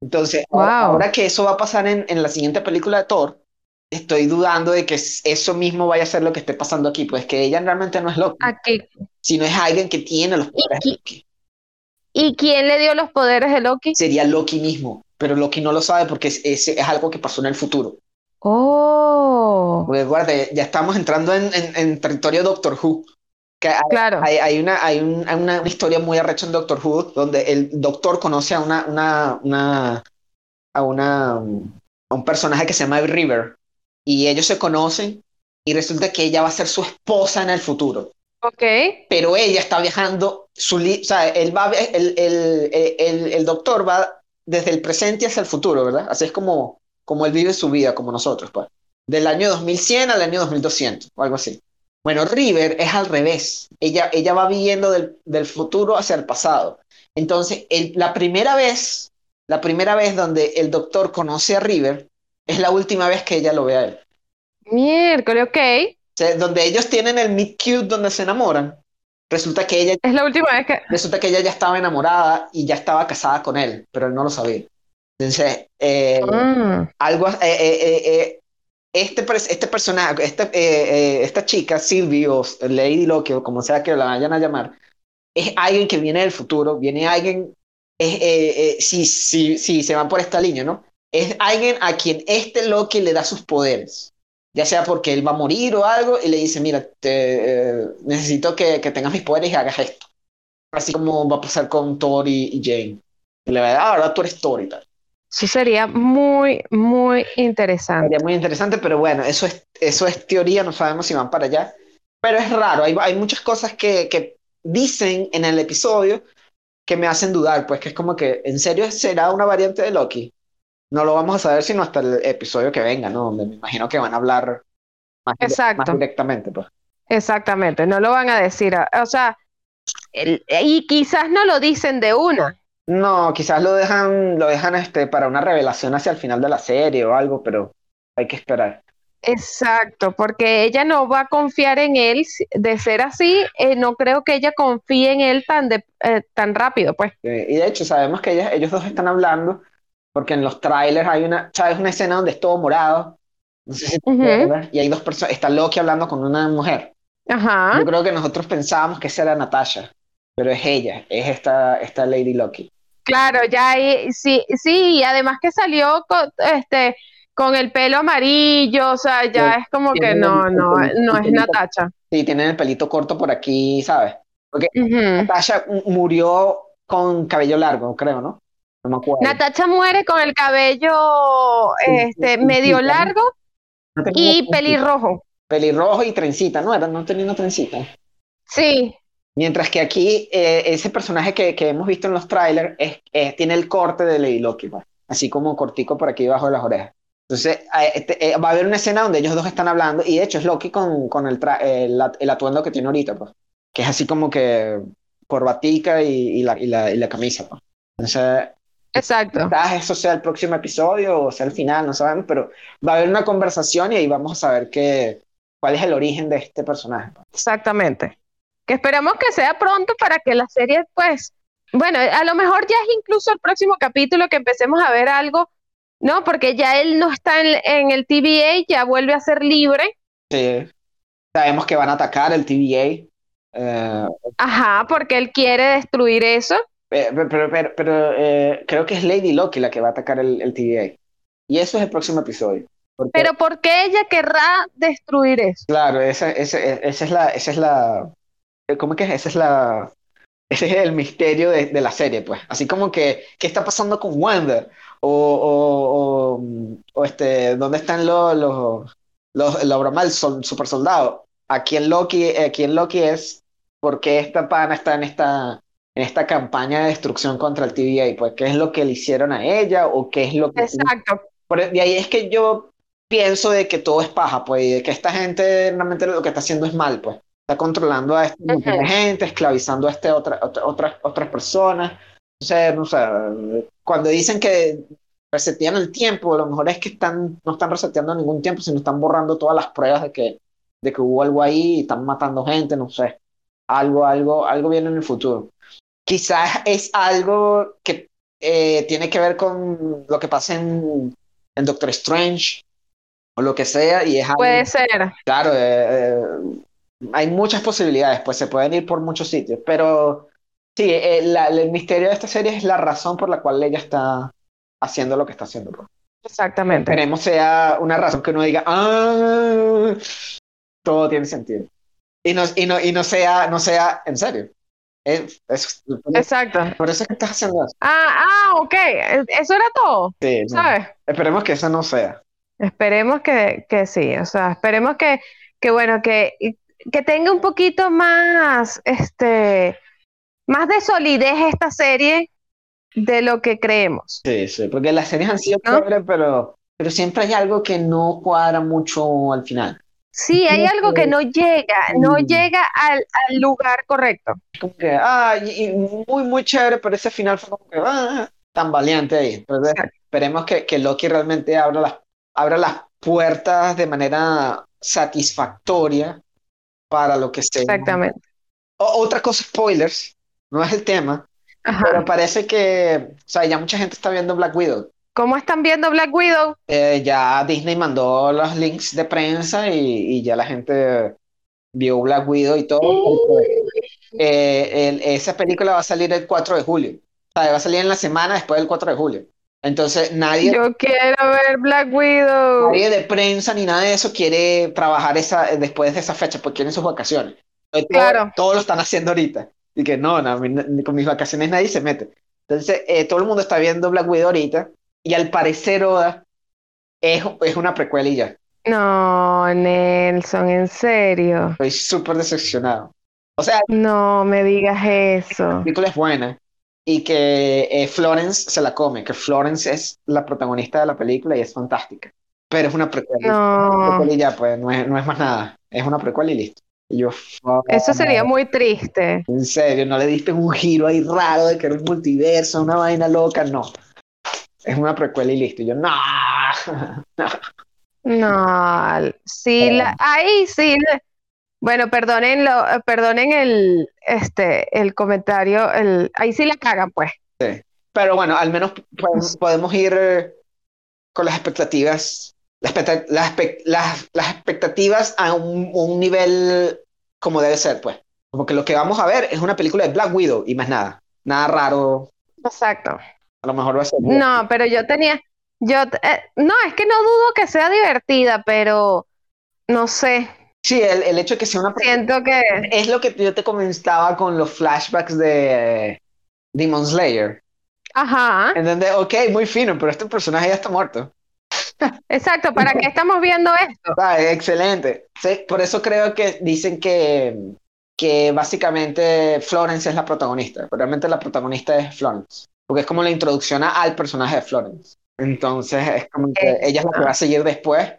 Entonces, ahora, Wow. ahora que eso va a pasar en, en la siguiente película de Thor, estoy dudando de que eso mismo vaya a ser lo que esté pasando aquí, pues que ella realmente no es Loki, Aquí. sino es alguien que tiene los poderes de Loki. ¿Y quién le dio los poderes de Loki? Sería Loki mismo, pero Loki no lo sabe porque es, es, es algo que pasó en el futuro. Oh. Porque guarda, ya estamos entrando en, en- en territorio Doctor Who. Que hay, Claro. hay, hay una, hay un- hay una, una historia muy arrecha en Doctor Who donde el doctor conoce a una, una, una, a una, a un personaje que se llama River. y ellos se conocen y resulta que ella va a ser su esposa en el futuro. Ok. Pero ella está viajando, su o sea, él va, el, el, el, el, doctor va desde el presente hacia el futuro, ¿verdad? Así es como, como él vive su vida, como nosotros, pues. Del año 2100 al año 2200, o algo así. Bueno, River es al revés. Ella, ella va viviendo del, del futuro hacia el pasado. Entonces, el, la primera vez, la primera vez donde el doctor conoce a River, es la última vez que ella lo ve a él. Miércoles, ok. O sea, donde ellos tienen el meet cute donde se enamoran, resulta que ella... Es la última vez que... Resulta que ella ya estaba enamorada y ya estaba casada con él, pero él no lo sabía. Entonces, eh, Mm, algo... eh, eh, este, este personaje, esta, eh, esta chica, Sylvie o Lady Loki, o como sea que la vayan a llamar, es alguien que viene del futuro, viene alguien, si, si, si se van por esta línea, ¿no? Es alguien a quien este Loki le da sus poderes, ya sea porque él va a morir o algo, y le dice, mira, te, eh, necesito que, que tengas mis poderes y hagas esto. Así como va a pasar con Thor y, y Jane. Y le va a decir, ah, ahora tú eres Thor y tal. Eso sería muy, muy interesante. Sería muy interesante, pero bueno, eso es, eso es teoría, no sabemos si van para allá. Pero es raro, hay, hay muchas cosas que, que dicen en el episodio que me hacen dudar, pues que es como que, ¿en serio será una variante de Loki? No lo vamos a saber sino hasta el episodio que venga, ¿no? Donde me imagino que van a hablar más, Exacto. más directamente, pues. Exactamente, no lo van a decir. O sea, el- y quizás no lo dicen de una. No, quizás lo dejan, lo dejan este, para una revelación hacia el final de la serie o algo, pero hay que esperar. Exacto, porque ella no va a confiar en él. De ser así, eh, no creo que ella confíe en él tan, de, eh, tan rápido, pues. Y de hecho, sabemos que ellas- ellos dos están hablando, porque en los trailers hay una, ¿sabes? Una escena donde es todo morado. No sé si te Ujú. acuerdas, Y hay dos personas, está Loki hablando con una mujer. Ajá. Yo creo que nosotros pensábamos que esa era Natasha, pero es ella, es esta, esta Lady Loki. Claro, ya ahí, sí, sí, y además que salió con, este, con el pelo amarillo, o sea, ya Sí, es como que no, el- no, el- no es. Natacha. Sí, tienen el pelito corto por aquí, ¿sabes? Porque Ujú. Natasha murió con cabello largo, creo, ¿no? No me acuerdo. Natacha muere con el cabello Sí, este, sí, medio largo No y pelirrojo. Pelirrojo y trencita, ¿no? Era, no tenía una trencita. Sí, Mientras que aquí, eh, ese personaje que, que hemos visto en los trailers es, es- tiene el corte de Lady Loki, pues, así como cortico por aquí debajo de las orejas. Entonces, este, eh, va a haber una escena donde ellos dos están hablando, y de hecho es Loki con, con el, el, el atuendo que tiene ahorita, pues, que es así como que corbatica y, y la, y, la, y la camisa, pues. Entonces, exacto. quizás eso sea el próximo episodio o sea el final, no sabemos, pero va a haber una conversación y ahí vamos a saber qué, cuál es el origen de este personaje. pues. Exactamente. Que esperamos que sea pronto para que la serie, pues, bueno, a lo mejor ya es incluso el próximo capítulo que empecemos a ver algo, ¿no? Porque ya él no está en, en el TVA, ya vuelve a ser libre. Sí. Sabemos que van a atacar el TVA. eh, Ajá, porque él quiere destruir eso. Eh, Pero, pero, pero, pero, eh, creo que es Lady Loki la que va a atacar el, el TVA. Y eso es el próximo episodio. Porque, Pero ¿por qué ella querrá destruir eso? claro, esa, esa, esa es la, esa es la, ¿cómo que es? Esa es la, ese es el misterio de, de la serie, pues. Así como que, ¿qué está pasando con Wanda? O, o, o, o, este, ¿dónde están los, los, los, la broma del sol- super soldado? ¿A quién Loki, a quién Loki es? ¿Por qué esta pana está en esta, en esta campaña de destrucción contra el TVA? Pues, ¿qué es lo que le hicieron a ella? ¿O qué es lo que... Exacto. Por, de ahí es que yo pienso de que todo es paja, pues, y de que esta gente realmente lo que está haciendo es mal, pues. Está controlando a esta montón de Ujú. gente, esclavizando a este otra, otra- otras, otras personas. Entonces, no sé, cuando dicen que resetean el tiempo, a lo mejor es que están, no están reseteando ningún tiempo, sino están borrando todas las pruebas de que, de que hubo algo ahí y están matando gente, no sé. Algo, algo, algo viene en el futuro. Quizás es algo que eh, tiene que ver con lo que pasa en, en Doctor Strange o lo que sea, y es algo, Puede ser. claro, eh, eh, hay muchas posibilidades, pues se pueden ir por muchos sitios, pero sí, eh, la- el misterio de esta serie es la razón por la cual ella está haciendo lo que está haciendo. pues. Exactamente. Esperemos sea una razón que uno diga, ah, todo tiene sentido. Y no, y no, y no sea, no sea en serio. Es- es- Exacto. por eso es que estás haciendo eso. Ah, ah, ok. Eso era todo, Sí, no. ¿sabes? Esperemos que eso no sea. Esperemos que, que sí, o sea, esperemos que, que bueno, que, que tenga un poquito más, este, más de solidez esta serie de lo que creemos. Sí, sí, porque las series han sido ¿No? chéveres, pero, pero siempre hay algo que no cuadra mucho al final. Sí, hay algo que no llega, no Mm. llega al, al lugar correcto. Como que, ah, y, y muy, muy chévere, pero ese final fue como que, ah, tan valiente ahí. Entonces, Exacto. esperemos que, que Loki realmente abra las, abra las puertas de manera satisfactoria para lo que sea. Exactamente. O- otra cosa, spoilers, *laughs* no es el tema, Ajá. pero parece que, o sea, ya mucha gente está viendo Black Widow. ¿Cómo están viendo Black Widow? Eh, ya Disney mandó los links de prensa y, y ya la gente vio Black Widow y todo. porque, eh, el- esa película va a salir el 4 de julio. O sea, va a salir en la semana después del 4 de julio. Entonces, nadie, Yo quiero ver Black Widow. nadie de prensa ni nada de eso quiere trabajar esa, después de esa fecha porque quieren sus vacaciones. Entonces, Claro. Todos lo están haciendo ahorita. Y que no, con mis vacaciones nadie se mete. Entonces, eh, todo el mundo está viendo Black Widow ahorita. Y al parecer, Oda es, es una precuela y ya. No, Nelson, en serio. Estoy súper decepcionado. O sea, No me digas la eso. película es buena y que eh, Florence se la come, que Florence es la protagonista de la película y es fantástica. Pero es una precuela. No, y ya, pues no es, no es más nada. Es una precuela y listo. Y yo, fuck, eso sería muy triste. en serio, no le diste un giro ahí raro de que era un multiverso, una vaina loca, no. Es una precuela y listo. Y yo, no. *laughs* No, sí, la, ahí sí. Bueno, perdonen lo, perdonen el, este, el comentario, el, ahí sí la cagan, pues. Pero bueno, al menos podemos, podemos ir eh, con las expectativas, las, las, las- las expectativas a un, un nivel como debe ser, pues. Como que lo que vamos a ver es una película de Black Widow y más nada. Nada raro. Exacto. A lo mejor va a ser. No, pero yo tenía, yo, eh, no, es que no dudo que sea divertida, pero no sé, Sí, el, el hecho de que sea una siento que, Es lo que yo te comentaba con los flashbacks de Demon Slayer. ajá, En donde, ok, muy fino, pero este personaje ya está muerto. *laughs* exacto, ¿para qué estamos viendo esto? Ah, excelente. Sí, por eso creo que dicen que, que básicamente Florence es la protagonista. Realmente la protagonista es Florence. Porque es como la introducción al personaje de Florence. Entonces es como que ella es la que va a seguir después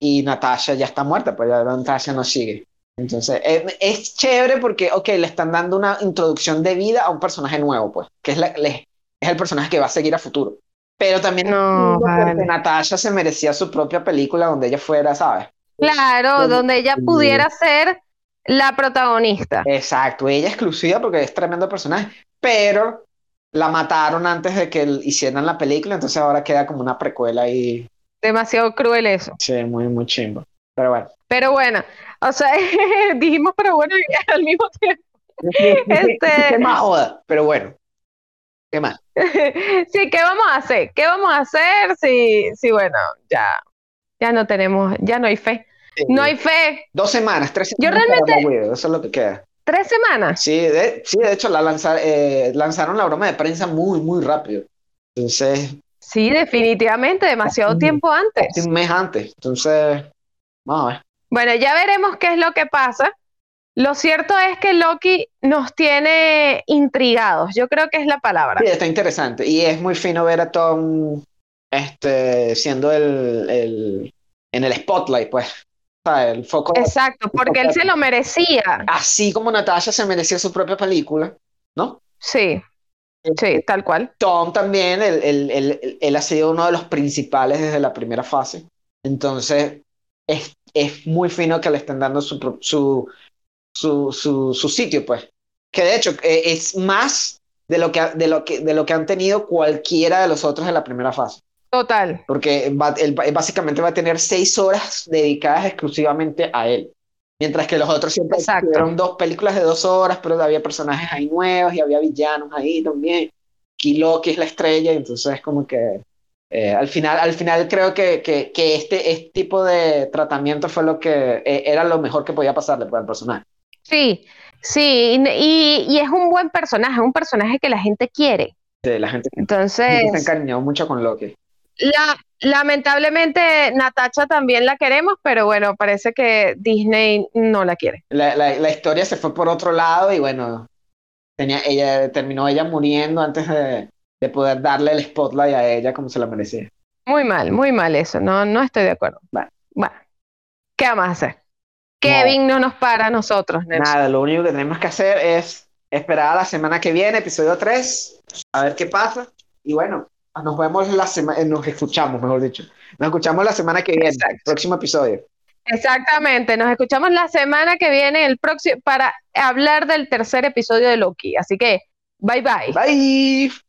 y Natasha ya está muerta, pues ya Natasha no sigue. Entonces es, es chévere porque, ok, le están dando una introducción de vida a un personaje nuevo, pues, que es, la, le- es el personaje que va a seguir a futuro. Pero también No, vale. Natasha se merecía su propia película donde ella fuera, ¿sabes? Claro, Sí. donde ella pudiera ser la protagonista. Exacto, ella exclusiva porque es tremendo personaje, pero la mataron antes de que hicieran la película, entonces ahora queda como una precuela y Demasiado cruel eso. sí, muy, muy chimbo. Pero bueno. Pero bueno, o sea, *laughs* dijimos, pero bueno, *laughs* al mismo tiempo. Este- ¿Qué más joda? Pero bueno, ¿qué más? *laughs* Sí, ¿qué vamos a hacer? ¿Qué vamos a hacer si, si bueno, ya, ya no tenemos, ya no hay fe. No hay fe. Dos semanas, tres Yo semanas para realmente- eso es lo que queda. Tres semanas. Sí, de, sí, de hecho la lanza- eh, lanzaron la broma de prensa muy, muy rápido. Entonces, Sí, definitivamente, demasiado tiempo antes. un mes antes. Entonces, vamos a ver. Bueno, ya veremos qué es lo que pasa. Lo cierto es que Loki nos tiene intrigados, yo creo que es la palabra. Sí, está interesante. Y es muy fino ver a Tom este, siendo el, el- en el spotlight, pues. O sea, el foco. Exacto, porque él se lo merecía. Así como Natasha se merecía su propia película, ¿no? Sí, sí, tal cual. Tom también, él, él- él- él ha sido uno de los principales desde la primera fase. Entonces, es, es muy fino que le estén dando su, su, su, su, su sitio, pues. Que de hecho eh, es más de lo que, de, lo que, de lo que han tenido cualquiera de los otros de la primera fase. Total. Porque va- él, él básicamente va a tener seis horas dedicadas exclusivamente a él. Mientras que los otros siempre tuvieron dos películas de dos horas, pero había personajes ahí nuevos y había villanos ahí también. Aquí Loki es la estrella, entonces es como que eh, al final, al final creo que, que, que este, este tipo de tratamiento fue lo que eh, era lo mejor que podía pasarle pues, al personaje. Sí, sí, y, y- es un buen personaje, un personaje que la gente quiere. Sí, la gente, la gente Entonces, se encariñó mucho con Loki. la, lamentablemente Natacha también la queremos, pero bueno, parece que Disney no la quiere. La, la, la historia se fue por otro lado y bueno, tenía, ella, terminó ella muriendo antes de, de poder darle el spotlight a ella como se la merecía. Muy mal, muy mal eso, no, no estoy de acuerdo. Bueno. Bueno, ¿qué vamos a hacer? Kevin no, nos para a nosotros, Nelson. Nada, lo único que tenemos que hacer es esperar a la semana que viene, episodio 3, a ver qué pasa. Y bueno, nos vemos la semana, nos escuchamos, mejor dicho. Nos escuchamos la semana que viene, Exacto. próximo episodio. Exactamente, nos escuchamos la semana que viene el próximo para hablar del tercer episodio de Loki. Así que, bye bye. Bye.